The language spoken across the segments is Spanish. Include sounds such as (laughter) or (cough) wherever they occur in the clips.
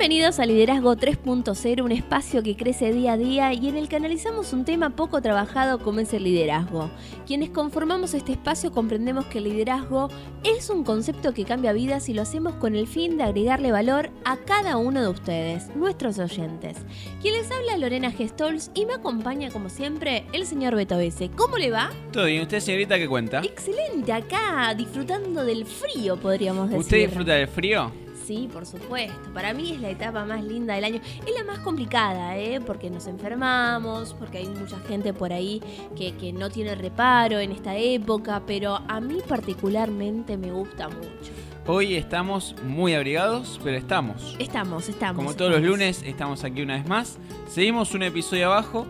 Bienvenidos a Liderazgo 3.0, un espacio que crece día a día y en el que analizamos un tema poco trabajado como es el liderazgo. Quienes conformamos este espacio comprendemos que el liderazgo es un concepto que cambia vidas y lo hacemos con el fin de agregarle valor a cada uno de ustedes, nuestros oyentes. Quien les habla Lorena Gestols y me acompaña como siempre el señor Beto Bese. ¿Cómo le va? Todo bien, ¿usted señorita qué cuenta? Excelente, acá disfrutando del frío podríamos decir. ¿Usted disfruta del frío? Sí, por supuesto. Para mí es la etapa más linda del año. Es la más complicada, ¿eh? Porque nos enfermamos, porque hay mucha gente por ahí que, que no tiene reparo en esta época, pero a mí particularmente me gusta mucho. Hoy estamos muy abrigados, pero estamos. Estamos, estamos. Como todos los lunes, estamos aquí una vez más. Seguimos un episodio abajo,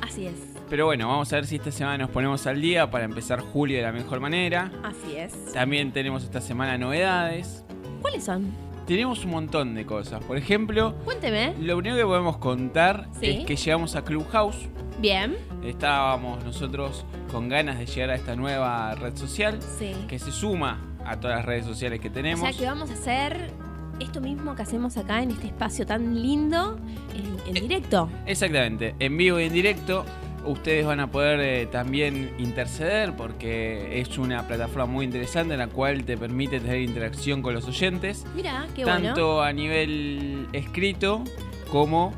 Así es, pero bueno, vamos a ver si esta semana nos ponemos al día para empezar julio de la mejor manera. así es. También tenemos esta semana novedades. ¿Cuáles son? Tenemos un montón de cosas. Por ejemplo, Cuénteme. lo único que podemos contar Sí. es que llegamos a Clubhouse. Bien. Estábamos nosotros con ganas de llegar a esta nueva red social Sí. que se suma a todas las redes sociales que O tenemos. sea que vamos a hacer esto mismo que hacemos acá en este espacio tan lindo en, en directo. Exactamente, en vivo y en directo. Ustedes van a poder eh, también interceder porque es una plataforma muy interesante en la cual te permite tener interacción con los oyentes, Mira, qué tanto bueno. a nivel escrito como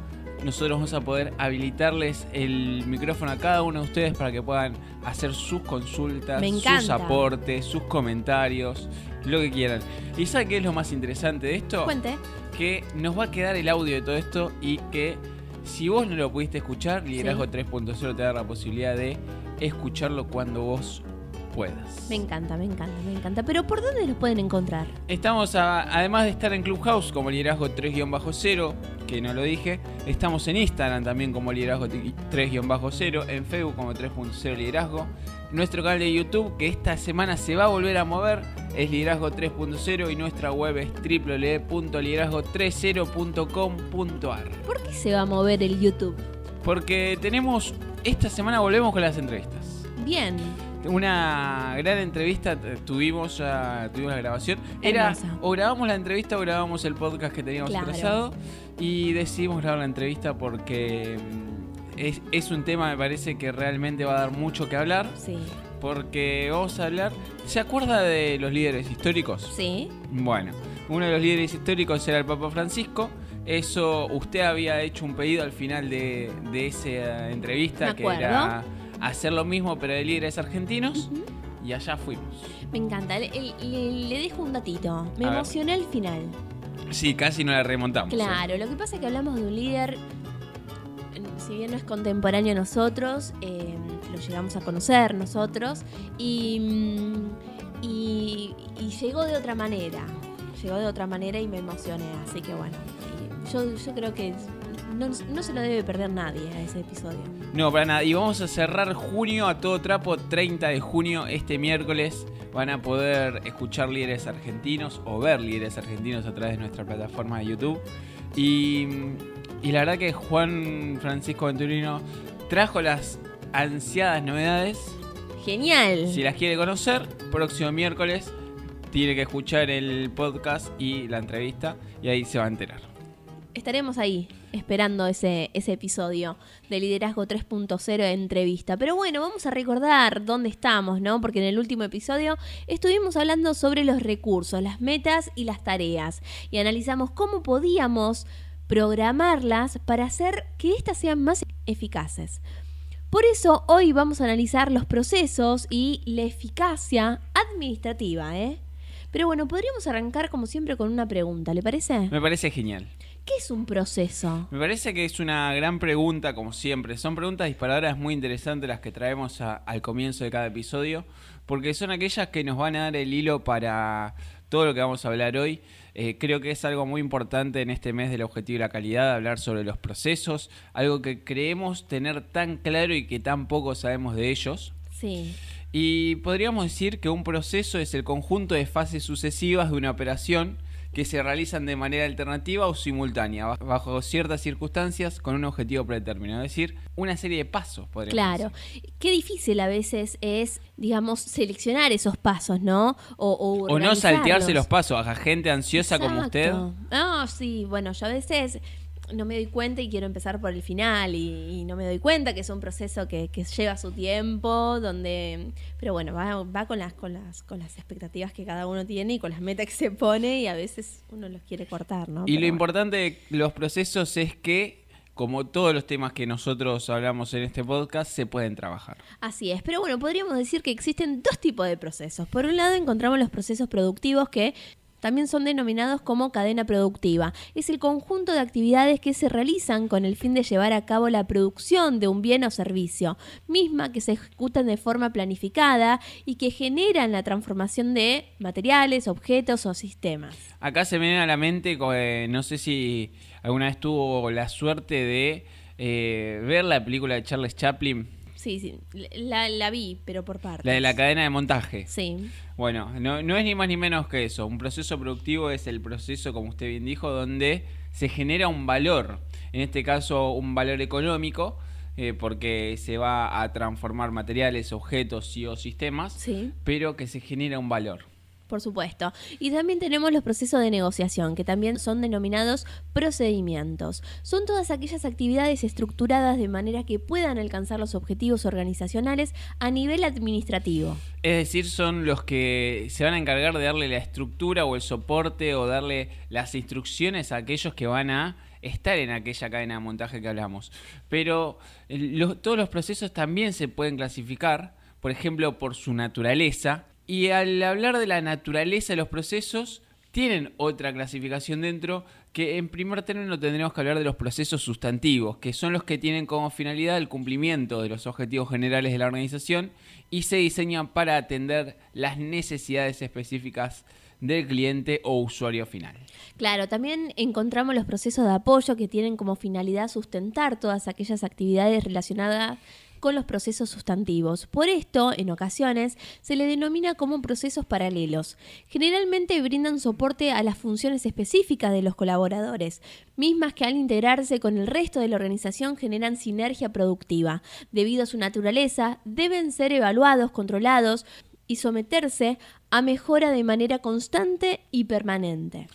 nosotros vamos a poder habilitarles el micrófono a cada uno de ustedes para que puedan hacer sus consultas, sus aportes, sus comentarios, lo que quieran. ¿Y sabe qué es lo más interesante de esto? Cuente. que nos va a quedar el audio de todo esto y que si vos no lo pudiste escuchar, Liderazgo 3.0 te da la posibilidad de escucharlo cuando vos puedas. Me encanta, me encanta, me encanta. Pero ¿por dónde los pueden encontrar? Estamos, a- además de estar en Clubhouse como Liderazgo 3-0, que no lo dije, estamos en Instagram también como Liderazgo 3-0, en Facebook como 3.0 Liderazgo. Nuestro canal de YouTube, que esta semana se va a volver a mover, es Liderazgo 3.0 y nuestra web es www.liderazgo30.com.ar. ¿Por qué se va a mover el YouTube? Porque tenemos, esta semana volvemos con las entrevistas. Bien. Una gran entrevista eh, tuvimos, tuvimos la grabación. Era Hermosa. o grabamos la entrevista o grabamos el podcast que teníamos Claro. atrasado y decidimos grabar la entrevista porque mm, es, es un tema me parece que realmente va a dar mucho que hablar Sí. porque vamos a hablar. ¿Se acuerda de los líderes históricos? Sí. Bueno, uno de los líderes históricos era el Papa Francisco. Eso, usted había hecho un pedido al final de, de esa entrevista que era hacer lo mismo pero de líderes argentinos. Y allá fuimos. Me encanta. Le, le- le dejo un datito. Me A emocioné al final. Sí, casi no la remontamos. ¿eh? Claro, lo que pasa es que hablamos de un líder, si bien no es contemporáneo nosotros, eh, lo llegamos a conocer nosotros, y, mm, y, y llegó de otra manera, llegó de otra manera y me emocioné, así que bueno, yo, creo que no, no se lo debe perder nadie a ese episodio. No, para nada. Y vamos a cerrar junio a todo trapo, 30 de junio, este miércoles. Van a poder escuchar líderes argentinos o ver líderes argentinos a través de nuestra plataforma de YouTube. Y, y la verdad que Juan Francisco Venturino trajo las ansiadas novedades. Genial. Si las quiere conocer, próximo miércoles tiene que escuchar el podcast y la entrevista y ahí se va a enterar. Estaremos ahí esperando ese, ese episodio de Liderazgo 3.0 entrevista. Pero bueno, vamos a recordar dónde estamos, ¿no? Porque en el último episodio estuvimos hablando sobre los recursos, las metas y las tareas. Y analizamos cómo podíamos programarlas para hacer que éstas sean más eficaces. Por eso hoy vamos a analizar los procesos y la eficacia administrativa, ¿eh? Pero bueno, podríamos arrancar como siempre con una pregunta, ¿le parece? Me parece genial. ¿Qué es un proceso? Me parece que es una gran pregunta, como siempre. Son preguntas disparadoras muy interesantes las que traemos a- al comienzo de cada episodio, porque son aquellas que nos van a dar el hilo para todo lo que vamos a hablar hoy. Eh, creo que es algo muy importante en este mes del objetivo y la calidad, hablar sobre los procesos, algo que creemos tener tan claro y que tan poco sabemos de ellos. Sí. Y podríamos decir que un proceso es el conjunto de fases sucesivas de una operación que se realizan de manera alternativa o simultánea, bajo ciertas circunstancias con un objetivo predeterminado. Es decir, una serie de pasos, podríamos Claro. Qué difícil a veces es, digamos, seleccionar esos pasos, ¿no? O, o, O no saltearse los pasos a gente ansiosa como usted. Ah, sí, bueno, yo a veces no me doy cuenta y quiero empezar por el final y, y no me doy cuenta que es un proceso que, que lleva su tiempo, donde, pero bueno, va, va con las con las con las expectativas que cada uno tiene y con las metas que se pone y a veces uno los quiere cortar, ¿no? Y Pero lo bueno. importante de los procesos es que, como todos los temas que nosotros hablamos en este podcast, se pueden trabajar. Así es, pero bueno, podríamos decir que existen dos tipos de procesos. Por un lado encontramos los procesos productivos que también son denominados como cadena productiva. Es el conjunto de actividades que se realizan con el fin de llevar a cabo la producción de un bien o servicio, misma que se ejecutan de forma planificada y que generan la transformación de materiales, objetos o sistemas. Acá se me viene a la mente, eh, no sé si alguna vez tuvo la suerte de eh, ver la película de Charles Chaplin, Sí, sí, la, la vi, pero por partes. la de la cadena de montaje. Sí, Bueno, no, no es ni más ni menos que eso. Un proceso productivo es el proceso, como usted bien dijo, donde se genera un valor. En este caso, un valor económico, eh, porque se va a transformar materiales, objetos y o sistemas, sí. pero que se genera un valor. Por supuesto. Y también tenemos los procesos de negociación, que también son denominados procedimientos. Son todas aquellas actividades estructuradas de manera que puedan alcanzar los objetivos organizacionales a nivel administrativo. Es decir, son los que se van a encargar de darle la estructura o el soporte o darle las instrucciones a aquellos que van a estar en aquella cadena de montaje que hablamos. Pero eh, todos los procesos también se pueden clasificar, por ejemplo, por su naturaleza. Y al hablar de la naturaleza de los procesos, tienen otra clasificación dentro que en primer término tendremos que hablar de los procesos sustantivos, que son los que tienen como finalidad el cumplimiento de los objetivos generales de la organización y se diseñan para atender las necesidades específicas del cliente o usuario final. Claro, también encontramos los procesos de apoyo que tienen como finalidad sustentar todas aquellas actividades relacionadas con los procesos sustantivos. Por esto, en ocasiones, se le denomina como procesos paralelos. Generalmente brindan soporte a las funciones específicas de los colaboradores, mismas que al integrarse con el resto de la organización generan sinergia productiva. Debido a su naturaleza, deben ser evaluados, controlados y someterse a mejora de manera constante y permanente.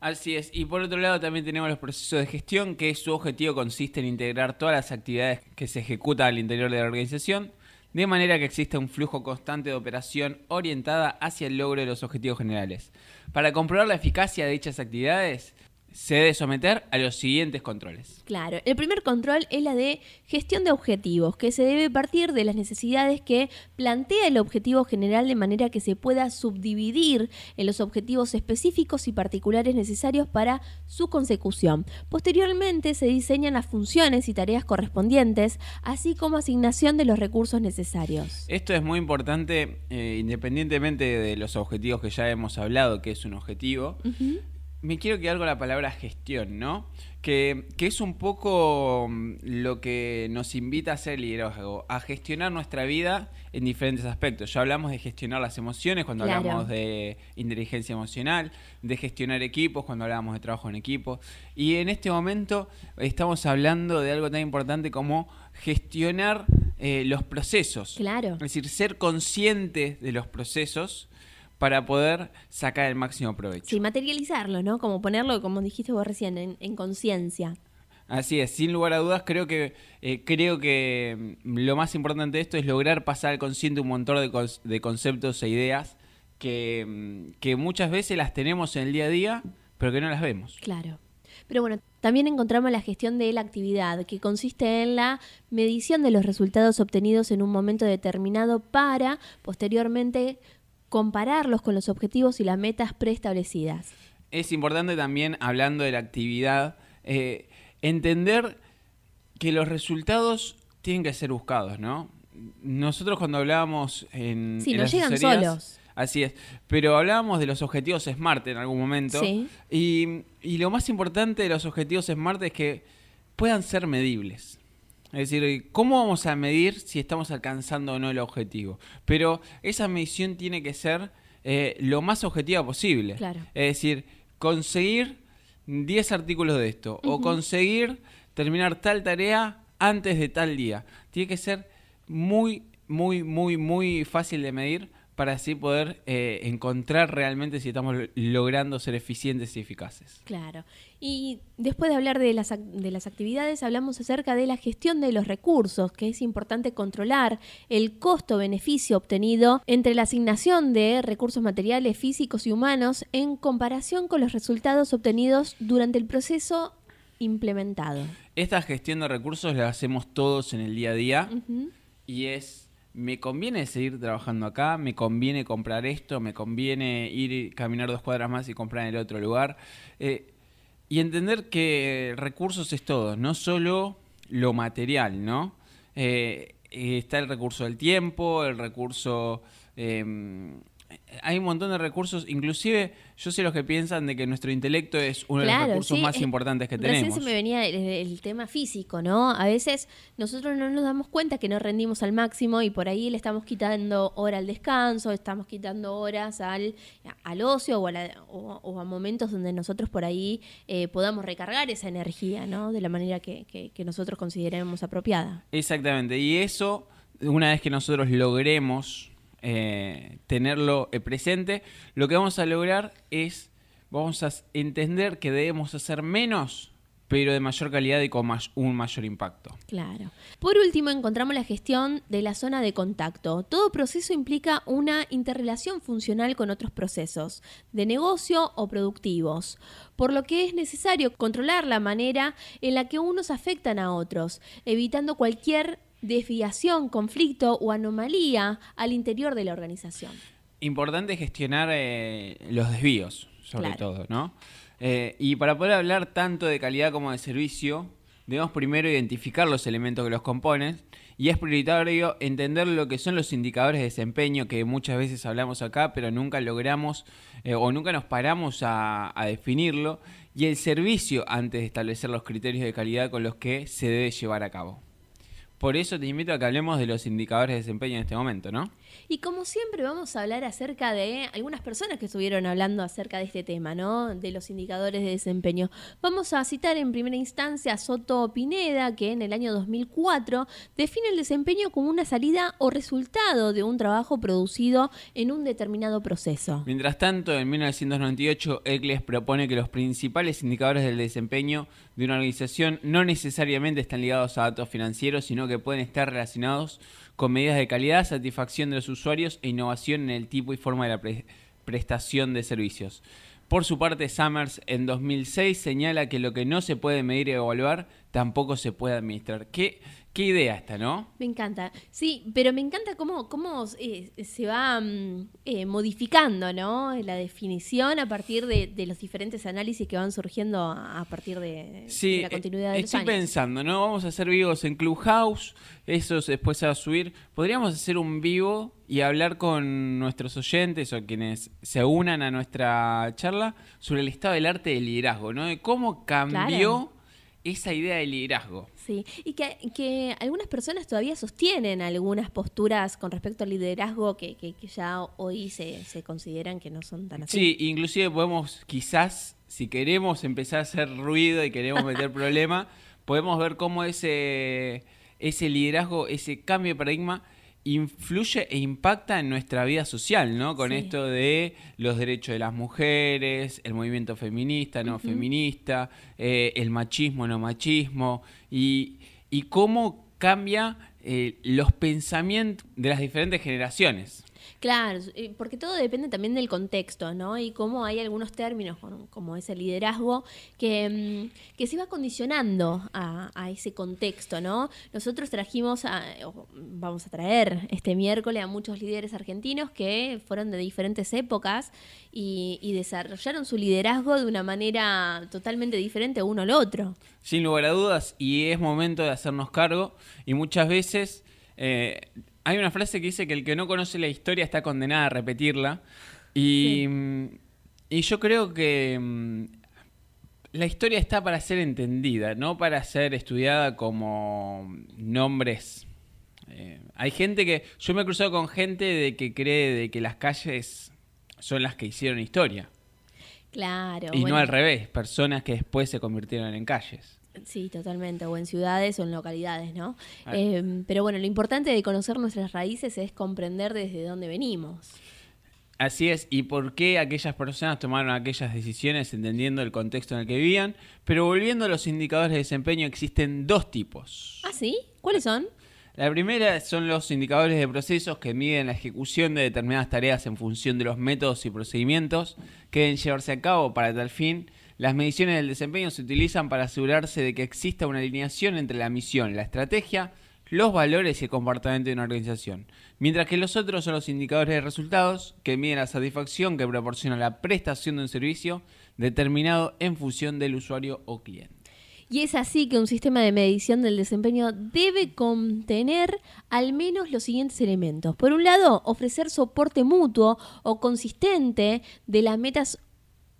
Así es, y por otro lado también tenemos los procesos de gestión, que su objetivo consiste en integrar todas las actividades que se ejecutan al interior de la organización, de manera que exista un flujo constante de operación orientada hacia el logro de los objetivos generales. Para comprobar la eficacia de dichas actividades, se debe someter a los siguientes controles. Claro, el primer control es la de gestión de objetivos, que se debe partir de las necesidades que plantea el objetivo general de manera que se pueda subdividir en los objetivos específicos y particulares necesarios para su consecución. Posteriormente se diseñan las funciones y tareas correspondientes, así como asignación de los recursos necesarios. Esto es muy importante, eh, independientemente de los objetivos que ya hemos hablado, que es un objetivo. Me quiero quedar con la palabra gestión, ¿no? Que, que es un poco mm, lo que nos invita a hacer el liderazgo, a gestionar nuestra vida en diferentes aspectos. Ya hablamos de gestionar las emociones cuando Claro. hablamos de inteligencia emocional, de gestionar equipos cuando hablábamos de trabajo en equipo. Y en este momento estamos hablando de algo tan importante como gestionar eh, los procesos. Claro. Es decir, ser consciente de los procesos para poder sacar el máximo provecho. Sí, materializarlo, ¿no? Como ponerlo, como dijiste vos recién, en, en conciencia. Así es, sin lugar a dudas, creo que eh, creo que mm, lo más importante de esto es lograr pasar al consciente un montón de, cons- de conceptos e ideas que, mm, que muchas veces las tenemos en el día a día, pero que no las vemos. Claro. Pero bueno, también encontramos la gestión de la actividad, que consiste en la medición de los resultados obtenidos en un momento determinado para, posteriormente, compararlos con los objetivos y las metas preestablecidas. Es importante también, hablando de la actividad, eh, entender que los resultados tienen que ser buscados, ¿no? Nosotros cuando hablábamos en... Sí, en no las llegan solos. Así es, pero hablábamos de los objetivos SMART en algún momento. Sí. Y, y lo más importante de los objetivos SMART es que puedan ser medibles. Es decir, ¿cómo vamos a medir si estamos alcanzando o no el objetivo? Pero esa medición tiene que ser eh, lo más objetiva posible. Claro. Es decir, conseguir 10 artículos de esto o conseguir terminar tal tarea antes de tal día. Tiene que ser muy, muy, muy, muy fácil de medir para así poder eh, encontrar realmente si estamos logrando ser eficientes y eficaces. Claro. Y después de hablar de las, de las actividades, hablamos acerca de la gestión de los recursos, que es importante controlar el costo-beneficio obtenido entre la asignación de recursos materiales, físicos y humanos en comparación con los resultados obtenidos durante el proceso implementado. Esta gestión de recursos la hacemos todos en el día a día y es me conviene seguir trabajando acá, me conviene comprar esto, me conviene ir caminar dos cuadras más y comprar en el otro lugar. Eh, y entender que recursos es todo, no solo lo material, ¿no? Eh, está el recurso del tiempo, el recurso em, hay un montón de recursos, inclusive yo sé los que piensan de que nuestro intelecto es uno de los recursos más importantes que tenemos. se me venía el, tema físico, ¿no? A veces nosotros no nos damos cuenta que no rendimos al máximo y por ahí le estamos quitando hora al descanso, estamos quitando horas al, al ocio o a, momentos donde nosotros por ahí eh, podamos recargar esa energía, ¿no? De la manera que, que nosotros consideremos apropiada. Exactamente, y eso, una vez que nosotros logremos eh, tenerlo eh, presente, lo que vamos a lograr es, vamos a entender que debemos hacer menos, pero de mayor calidad y con un mayor impacto. Claro. Por último, encontramos la gestión de la zona de contacto. Todo proceso implica una interrelación funcional con otros procesos, de negocio o productivos, por lo que es necesario controlar la manera en la que unos afectan a otros, evitando cualquier desviación, conflicto o anomalía al interior de la organización. Importante gestionar eh, los desvíos, sobre todo, ¿no? Eh, y para poder hablar tanto de calidad como de servicio, debemos primero identificar los elementos que los componen y es prioritario entender lo que son los indicadores de desempeño que muchas veces hablamos acá, pero nunca logramos eh, o nunca nos paramos a, a definirlo y el servicio antes de establecer los criterios de calidad con los que se debe llevar a cabo. Por eso te invito a que hablemos de los indicadores de desempeño en este momento, ¿no? Y como siempre vamos a hablar acerca de algunas personas que estuvieron hablando acerca de este tema, ¿no? De los indicadores de desempeño. Vamos a citar en primera instancia a Soto Pineda, que en el año 2004 define el desempeño como una salida o resultado de un trabajo producido en un determinado proceso. Mientras tanto, en 1998, ECLES propone que los principales indicadores del desempeño de una organización no necesariamente están ligados a datos financieros, sino que pueden estar relacionados con medidas de calidad, satisfacción de los usuarios e innovación en el tipo y forma de la prestación de servicios. Por su parte, Summers en 2006 señala que lo que no se puede medir y evaluar tampoco se puede administrar. ¿Qué, qué idea esta, no? Me encanta. Sí, pero me encanta cómo, cómo eh, se va mm, eh, modificando ¿no? la definición a partir de, los diferentes análisis que van surgiendo a, partir de, la eh, continuidad de los estoy pensando, ¿no? Vamos a hacer vivos en Clubhouse, eso después se va a subir. Podríamos hacer un vivo y hablar con nuestros oyentes o quienes se unan a nuestra charla sobre el estado del arte del liderazgo, ¿no? De cómo cambió esa idea de liderazgo. Sí, y que, que, algunas personas todavía sostienen algunas posturas con respecto al liderazgo que, que, ya hoy se, se, consideran que no son tan así. Sí, inclusive podemos quizás, si queremos empezar a hacer ruido y queremos meter (laughs) problema, podemos ver cómo ese, ese liderazgo, ese cambio de paradigma influye e impacta en nuestra vida social, ¿no? Con esto de los derechos de las mujeres, el movimiento feminista, no feminista, eh, el machismo, no machismo, y, y cómo cambia eh, los pensamientos de las diferentes generaciones. Claro, porque todo depende también del contexto, ¿no? Y cómo hay algunos términos, como ese liderazgo, que, mm, que se va condicionando a, ese contexto, ¿no? Nosotros trajimos, a, vamos a traer este miércoles a muchos líderes argentinos que fueron de diferentes épocas y, y desarrollaron su liderazgo de una manera totalmente diferente uno al otro. Sin lugar a dudas, y es momento de hacernos cargo, y muchas veces... Eh, hay una frase que dice que el que no conoce la historia está condenado a repetirla. Y, mm, y yo creo que mm, la historia está para ser entendida, no para ser estudiada como nombres. Eh, hay gente que. Yo me he cruzado con gente de que cree de que las calles son las que hicieron historia. Claro. Y bueno. no al revés, personas que después se convirtieron en calles. Sí, totalmente, o en ciudades o en localidades, ¿no? Eh, pero bueno, lo importante de conocer nuestras raíces es comprender desde dónde venimos. Así es, y por qué aquellas personas tomaron aquellas decisiones entendiendo el contexto en el que vivían. Pero volviendo a los indicadores de desempeño, existen dos tipos. ¿Ah, sí? ¿Cuáles son? La primera son los indicadores de procesos que miden la ejecución de determinadas tareas en función de los métodos y procedimientos que deben llevarse a cabo para tal fin. Las mediciones del desempeño se utilizan para asegurarse de que exista una alineación entre la misión, la estrategia, los valores y el comportamiento de una organización. Mientras que los otros son los indicadores de resultados que miden la satisfacción que proporciona la prestación de un servicio determinado en función del usuario o cliente. Y es así que un sistema de medición del desempeño debe contener al menos los siguientes elementos. Por un lado, ofrecer soporte mutuo o consistente de las metas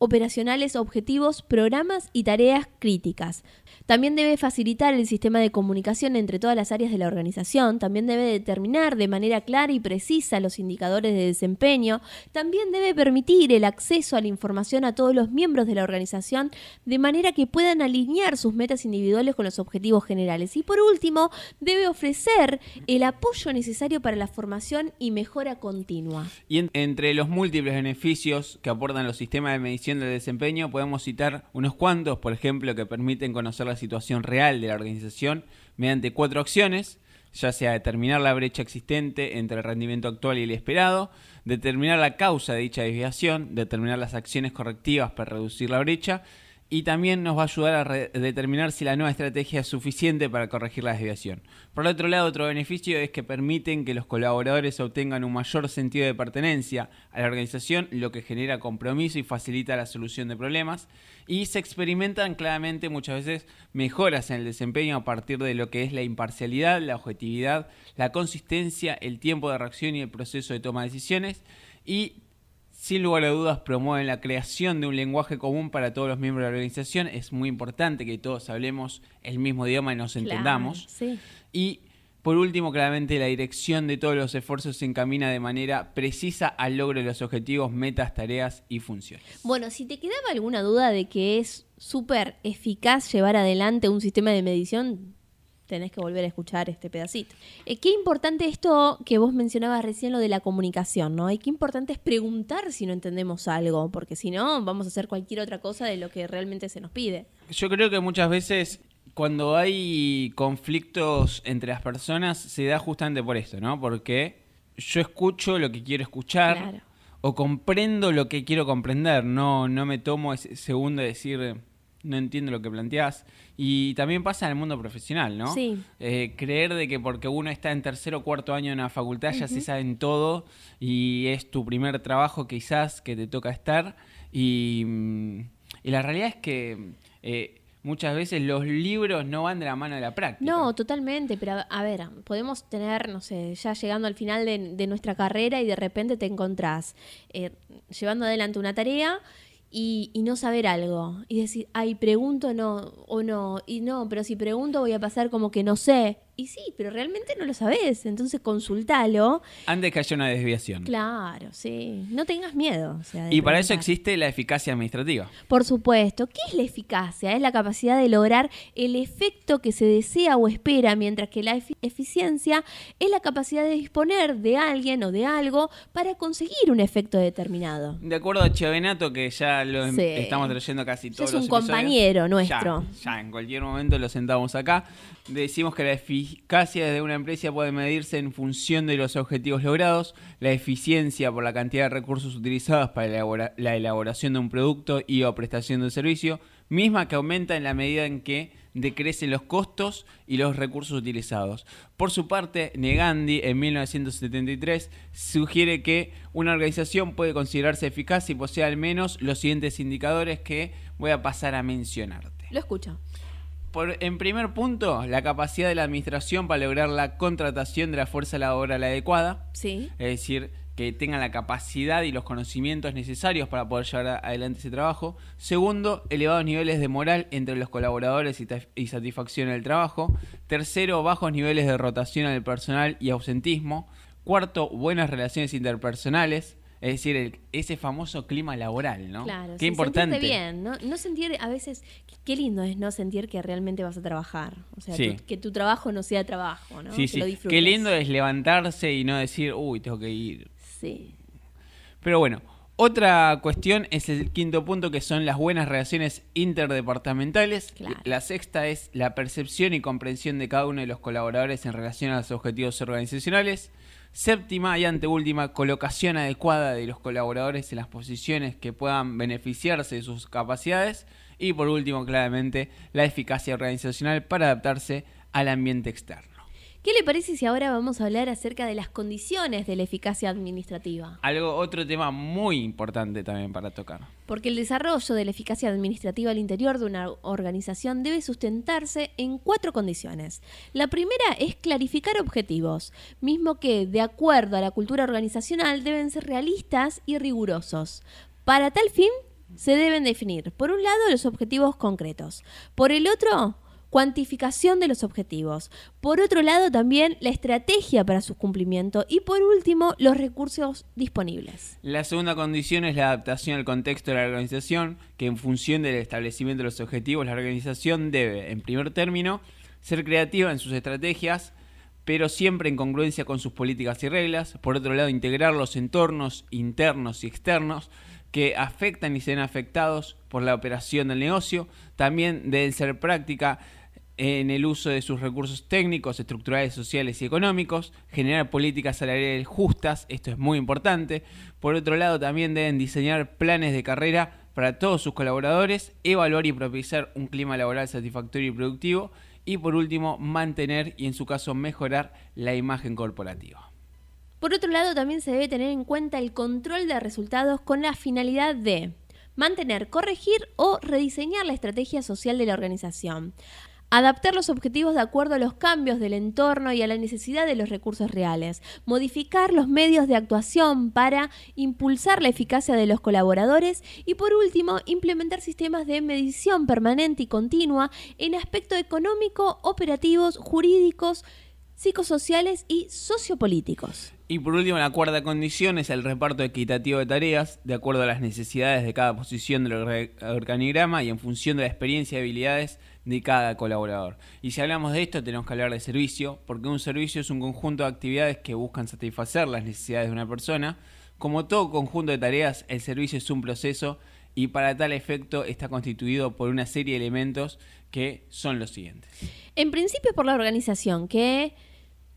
operacionales, objetivos, programas y tareas críticas. También debe facilitar el sistema de comunicación entre todas las áreas de la organización, también debe determinar de manera clara y precisa los indicadores de desempeño, también debe permitir el acceso a la información a todos los miembros de la organización de manera que puedan alinear sus metas individuales con los objetivos generales. Y por último, debe ofrecer el apoyo necesario para la formación y mejora continua. Y en- entre los múltiples beneficios que aportan los sistemas de medición del desempeño, podemos citar unos cuantos, por ejemplo, que permiten conocer la situación real de la organización mediante cuatro acciones, ya sea determinar la brecha existente entre el rendimiento actual y el esperado, determinar la causa de dicha desviación, determinar las acciones correctivas para reducir la brecha, y también nos va a ayudar a determinar si la nueva estrategia es suficiente para corregir la desviación. Por otro lado, otro beneficio es que permiten que los colaboradores obtengan un mayor sentido de pertenencia a la organización, lo que genera compromiso y facilita la solución de problemas. Y se experimentan claramente muchas veces mejoras en el desempeño a partir de lo que es la imparcialidad, la objetividad, la consistencia, el tiempo de reacción y el proceso de toma de decisiones. Y sin lugar a dudas promueven la creación de un lenguaje común para todos los miembros de la organización. Es muy importante que todos hablemos el mismo idioma y nos Claro, entendamos. sí. Y por último, claramente la dirección de todos los esfuerzos se encamina de manera precisa al logro de los objetivos, metas, tareas y funciones. Bueno, si te quedaba alguna duda de que es súper eficaz llevar adelante un sistema de medición, tenés que volver a escuchar este pedacito. Eh, qué importante esto que vos mencionabas recién, lo de la comunicación, ¿no? Y qué importante es preguntar si no entendemos algo, porque si no, vamos a hacer cualquier otra cosa de lo que realmente se nos pide. Yo creo que muchas veces cuando hay conflictos entre las personas se da justamente por esto, ¿no? Porque yo escucho lo que quiero escuchar Claro. o comprendo lo que quiero comprender, no, no me tomo ese segundo de decir no entiendo lo que planteás. Y también pasa en el mundo profesional, ¿no? Sí. Eh, creer de que porque uno está en tercero o cuarto año en una facultad ya se saben todo y es tu primer trabajo quizás que te toca estar. Y, mm, y la realidad es que eh, muchas veces los libros no van de la mano de la práctica. No, totalmente, pero a, a ver, podemos tener, no sé, ya llegando al final de, de nuestra carrera y de repente te encontrás eh, llevando adelante una tarea y, y no saber algo. Y decir, ay, pregunto no, o no, y no, pero si pregunto voy a pasar como que no sé. Y sí, pero realmente no lo sabes, entonces consultalo. Antes que haya una desviación. Claro, sí, no tengas miedo. o sea, de Y para eso existe la eficacia administrativa. Por supuesto. ¿Qué es la eficacia? Es la capacidad de lograr el efecto que se desea o espera, mientras que la efi- eficiencia es la capacidad de disponer de alguien o de algo para conseguir un efecto determinado. De acuerdo a Chevenato, que ya lo em- Sí. estamos trayendo casi todos es un los compañero nuestro. Ya, ya, en cualquier momento lo sentamos acá. Decimos que la eficacia de una empresa puede medirse en función de los objetivos logrados, la eficiencia por la cantidad de recursos utilizados para la elaboración de un producto y o prestación de servicio, misma que aumenta en la medida en que decrecen los costos y los recursos utilizados. Por su parte, Negandi en 1973 sugiere que una organización puede considerarse eficaz si posee al menos los siguientes indicadores que voy a pasar a mencionarte. Lo escucho. Por, en primer punto, la capacidad de la administración para lograr la contratación de la fuerza laboral adecuada, Sí. es decir, que tengan la capacidad y los conocimientos necesarios para poder llevar adelante ese trabajo. Segundo, elevados niveles de moral entre los colaboradores y, y satisfacción en el trabajo. Tercero, bajos niveles de rotación en el personal y ausentismo. Cuarto, buenas relaciones interpersonales. Es decir, el- ese famoso clima laboral, ¿no? Claro, Qué sí, importante. bien, ¿no? No sentir, a veces, qué lindo es no sentir que realmente vas a trabajar. O sea, Sí. tu- que tu trabajo no sea trabajo, ¿no? Sí, que sí. lo Qué disfrutes. lindo es levantarse y no decir, uy, tengo que ir. Sí. Pero bueno, otra cuestión es el quinto punto que son las buenas relaciones interdepartamentales. Claro. La sexta es la percepción y comprensión de cada uno de los colaboradores en relación a los objetivos organizacionales. Séptima y anteúltima, colocación adecuada de los colaboradores en las posiciones que puedan beneficiarse de sus capacidades. Y por último, claramente, la eficacia organizacional para adaptarse al ambiente externo. ¿Qué le parece si ahora vamos a hablar acerca de las condiciones de la eficacia administrativa? Algo, otro tema muy importante también para tocar. Porque el desarrollo de la eficacia administrativa al interior de una organización debe sustentarse en cuatro condiciones. La primera es clarificar objetivos, mismo que, de acuerdo a la cultura organizacional, deben ser realistas y rigurosos. Para tal fin, se deben definir, por un lado, los objetivos concretos, por el otro, cuantificación de los objetivos, por otro lado, también la estrategia para su cumplimiento y, por último, los recursos disponibles. La segunda condición es la adaptación al contexto de la organización, que en función del establecimiento de los objetivos, la organización debe, en primer término, ser creativa en sus estrategias, pero siempre en congruencia con sus políticas y reglas. Por otro lado, integrar los entornos internos y externos que afectan y se ven afectados por la operación del negocio. También deben ser práctica en el uso de sus recursos técnicos, estructurales, sociales y económicos, generar políticas salariales justas, esto es muy importante. Por otro lado, también deben diseñar planes de carrera para todos sus colaboradores, evaluar y propiciar un clima laboral satisfactorio y productivo, y por último, mantener y en su caso mejorar la imagen corporativa. Por otro lado, también se debe tener en cuenta el control de resultados con la finalidad de mantener, corregir o rediseñar la estrategia social de la organización. Adaptar los objetivos de acuerdo a los cambios del entorno y a la necesidad de los recursos reales. Modificar los medios de actuación para impulsar la eficacia de los colaboradores. Y por último, implementar sistemas de medición permanente y continua en aspecto económico, operativos, jurídicos, psicosociales y sociopolíticos. Y por último, la cuarta condición es el reparto equitativo de tareas, de acuerdo a las necesidades de cada posición del orga- organigrama y en función de la experiencia y habilidades de cada colaborador. Y si hablamos de esto, tenemos que hablar de servicio, porque un servicio es un conjunto de actividades que buscan satisfacer las necesidades de una persona. Como todo conjunto de tareas, el servicio es un proceso y para tal efecto está constituido por una serie de elementos que son los siguientes. En principio por la organización, que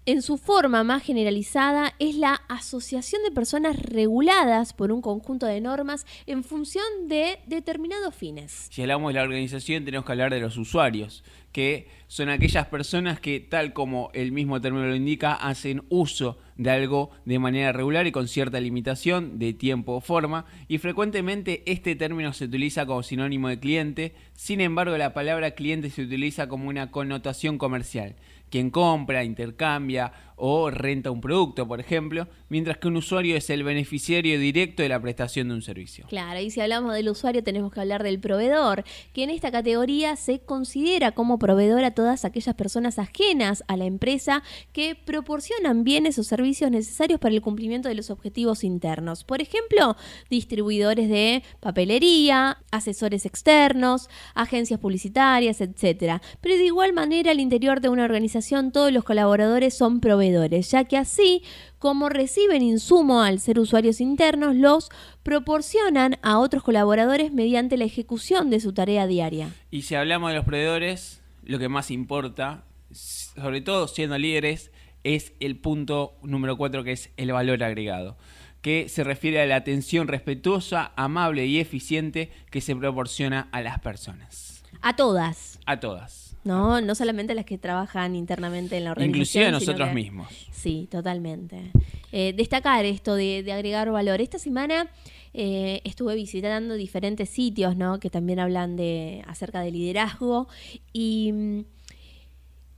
en su forma más generalizada es la asociación de personas reguladas por un conjunto de normas en función de determinados fines. Si hablamos de la organización, tenemos que hablar de los usuarios, que son aquellas personas que, tal como el mismo término lo indica, hacen uso de algo de manera regular y con cierta limitación de tiempo o forma, y frecuentemente este término se utiliza como sinónimo de cliente, sin embargo la palabra cliente se utiliza como una connotación comercial, quien compra, intercambia o renta un producto, por ejemplo, mientras que un usuario es el beneficiario directo de la prestación de un servicio. Claro, y si hablamos del usuario tenemos que hablar del proveedor, que en esta categoría se considera como proveedor a todas aquellas personas ajenas a la empresa que proporcionan bienes o servicios necesarios para el cumplimiento de los objetivos internos. Por ejemplo, distribuidores de papelería, asesores externos, agencias publicitarias, etc. Pero de igual manera al interior de una organización todos los colaboradores son proveedores, ya que así como reciben insumo al ser usuarios internos, los proporcionan a otros colaboradores mediante la ejecución de su tarea diaria. Y si hablamos de los proveedores, lo que más importa, sobre todo siendo líderes, es el punto número 4 que es el valor agregado, que se refiere a la atención respetuosa, amable y eficiente que se proporciona a las personas. A todas, A todas. ¿No? No solamente las que trabajan internamente en la organización. Inclusive nosotros que- mismos. Sí, totalmente. Eh, destacar esto de, de agregar valor. Esta semana eh, estuve visitando diferentes sitios, ¿no? Que también hablan de acerca de liderazgo y mm,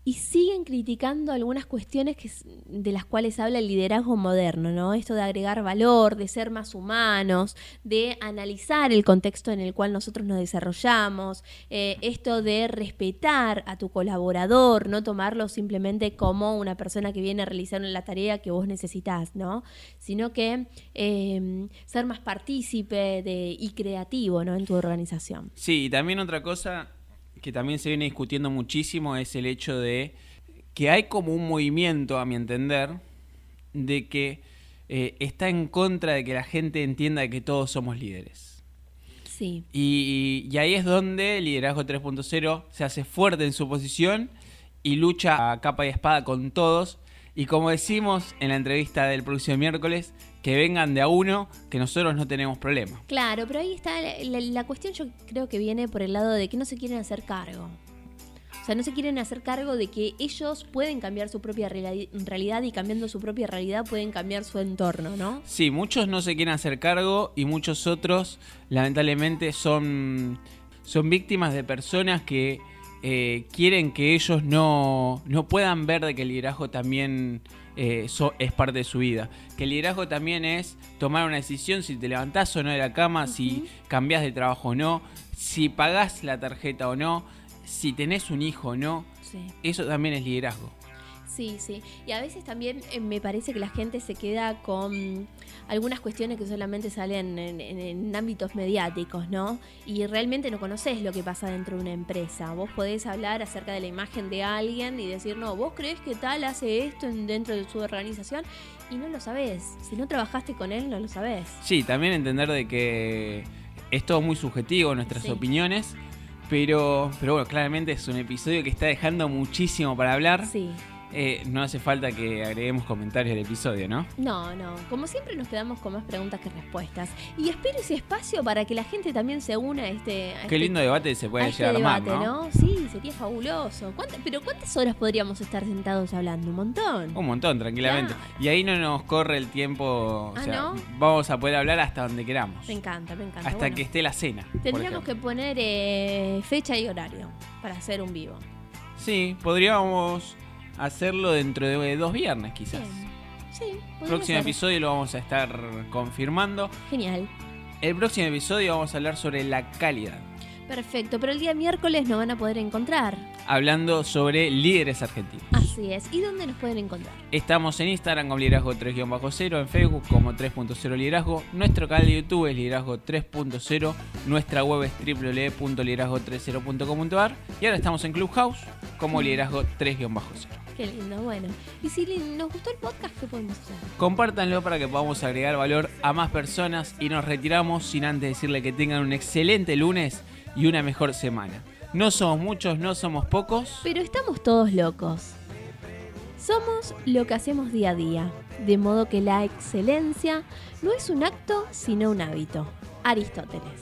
y siguen criticando algunas cuestiones que, de las cuales habla el liderazgo moderno, ¿no? Esto de agregar valor, de ser más humanos, de analizar el contexto en el cual nosotros nos desarrollamos, eh, esto de respetar a tu colaborador, no tomarlo simplemente como una persona que viene a realizar la tarea que vos necesitas, ¿no? Sino que eh, ser más partícipe de, y creativo, ¿no? En tu organización. Sí, y también otra cosa que también se viene discutiendo muchísimo es el hecho de que hay como un movimiento, a mi entender, de que eh, está en contra de que la gente entienda que todos somos líderes. Sí. Y, y ahí es donde el liderazgo 3.0 se hace fuerte en su posición y lucha a capa y espada con todos. Y como decimos en la entrevista del próximo miércoles, que vengan de a uno, que nosotros no tenemos problema. Claro, pero ahí está la, la- la cuestión, yo creo que viene por el lado de que no se quieren hacer cargo. O sea, no se quieren hacer cargo de que ellos pueden cambiar su propia reali- realidad y cambiando su propia realidad pueden cambiar su entorno, ¿no? Sí, muchos no se quieren hacer cargo y muchos otros, lamentablemente, son, son víctimas de personas que eh, quieren que ellos no, no puedan ver de que el liderazgo también eh, so- es parte de su vida. Que el liderazgo también es tomar una decisión si te levantás o no de la cama, si cambias de trabajo o no, si pagás la tarjeta o no, si tenés un hijo o no. Sí. Eso también es liderazgo. Sí, sí. Y a veces también eh, me parece que la gente se queda con algunas cuestiones que solamente salen en, en- en ámbitos mediáticos, ¿no? Y realmente no conoces lo que pasa dentro de una empresa. Vos podés hablar acerca de la imagen de alguien y decir, no, vos crees que tal hace esto en- dentro de su organización y no lo sabés. Si no trabajaste con él, no lo sabés. Sí, también entender de que es todo muy subjetivo, nuestras Sí. opiniones, pero, pero bueno, claramente es un episodio que está dejando muchísimo para hablar. Sí. Eh, no hace falta que agreguemos comentarios del episodio, ¿no? No, no. Como siempre nos quedamos con más preguntas que respuestas. Y espero ese espacio para que la gente también se una a este... a Qué este lindo debate se puede a este llegar a debate, armar, ¿no? Sí, sería fabuloso. ¿Cuánta- pero ¿cuántas horas podríamos estar sentados hablando? Un montón. Un montón, tranquilamente. Claro. Y ahí no nos corre el tiempo, o Ah, ¿no? vamos a poder hablar hasta donde queramos. Me encanta, me encanta. Hasta Bueno, que esté la cena. Tendríamos que poner eh, fecha y horario para hacer un vivo. Sí, podríamos hacerlo dentro de dos viernes, quizás. Bien. Sí, Próximo ser. episodio lo vamos a estar confirmando. Genial. El próximo episodio vamos a hablar sobre la calidad. Perfecto, pero el día miércoles nos van a poder encontrar. Hablando sobre líderes argentinos. Así es. ¿Y dónde nos pueden encontrar? Estamos en Instagram como liderazgo 3-0, en Facebook como 3.0 liderazgo, nuestro canal de YouTube es liderazgo 3.0, nuestra web es www.liderazgo30.com.ar y ahora estamos en Clubhouse como liderazgo 3-0. Qué lindo, bueno. Y si nos gustó el podcast, ¿qué podemos hacer? Compártanlo para que podamos agregar valor a más personas y nos retiramos sin antes decirle que tengan un excelente lunes y una mejor semana. No somos muchos, no somos pocos. Pero estamos todos locos. Somos lo que hacemos día a día, de modo que la excelencia no es un acto, sino un hábito. Aristóteles.